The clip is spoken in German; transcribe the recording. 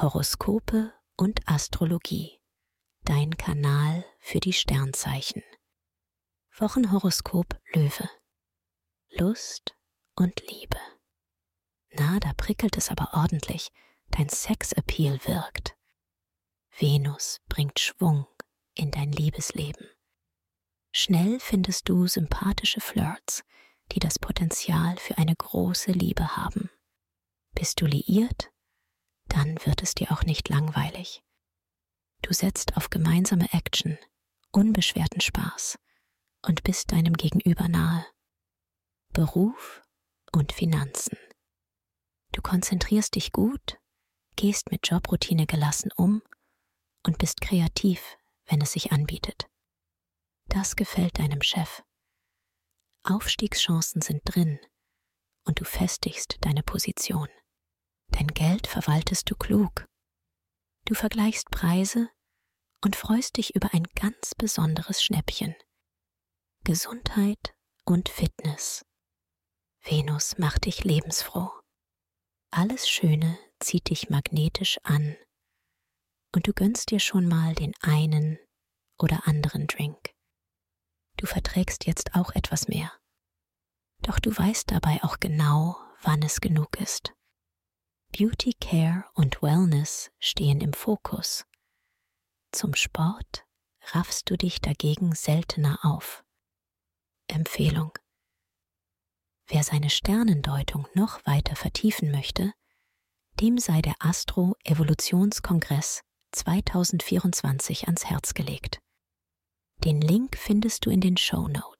Horoskope und Astrologie. Dein Kanal für die Sternzeichen. Wochenhoroskop Löwe. Lust und Liebe. Na, da prickelt es aber ordentlich. Dein Sexappeal wirkt. Venus bringt Schwung in dein Liebesleben. Schnell findest du sympathische Flirts, die das Potenzial für eine große Liebe haben. Bist du liiert? Dann wird es dir auch nicht langweilig. Du setzt auf gemeinsame Action, unbeschwerten Spaß und bist deinem Gegenüber nahe. Beruf und Finanzen. Du konzentrierst dich gut, gehst mit Jobroutine gelassen um und bist kreativ, wenn es sich anbietet. Das gefällt deinem Chef. Aufstiegschancen sind drin und du festigst deine Position. Dein Geld verwaltest du klug. Du vergleichst Preise und freust dich über ein ganz besonderes Schnäppchen. Gesundheit und Fitness. Venus macht dich lebensfroh. Alles Schöne zieht dich magnetisch an und du gönnst dir schon mal den einen oder anderen Drink. Du verträgst jetzt auch etwas mehr. Doch du weißt dabei auch genau, wann es genug ist. Beauty Care und Wellness stehen im Fokus. Zum Sport raffst du dich dagegen seltener auf. Empfehlung. Wer seine Sternendeutung noch weiter vertiefen möchte, dem sei der Astro Evolutionskongress 2024 ans Herz gelegt. Den Link findest du in den Show Notes.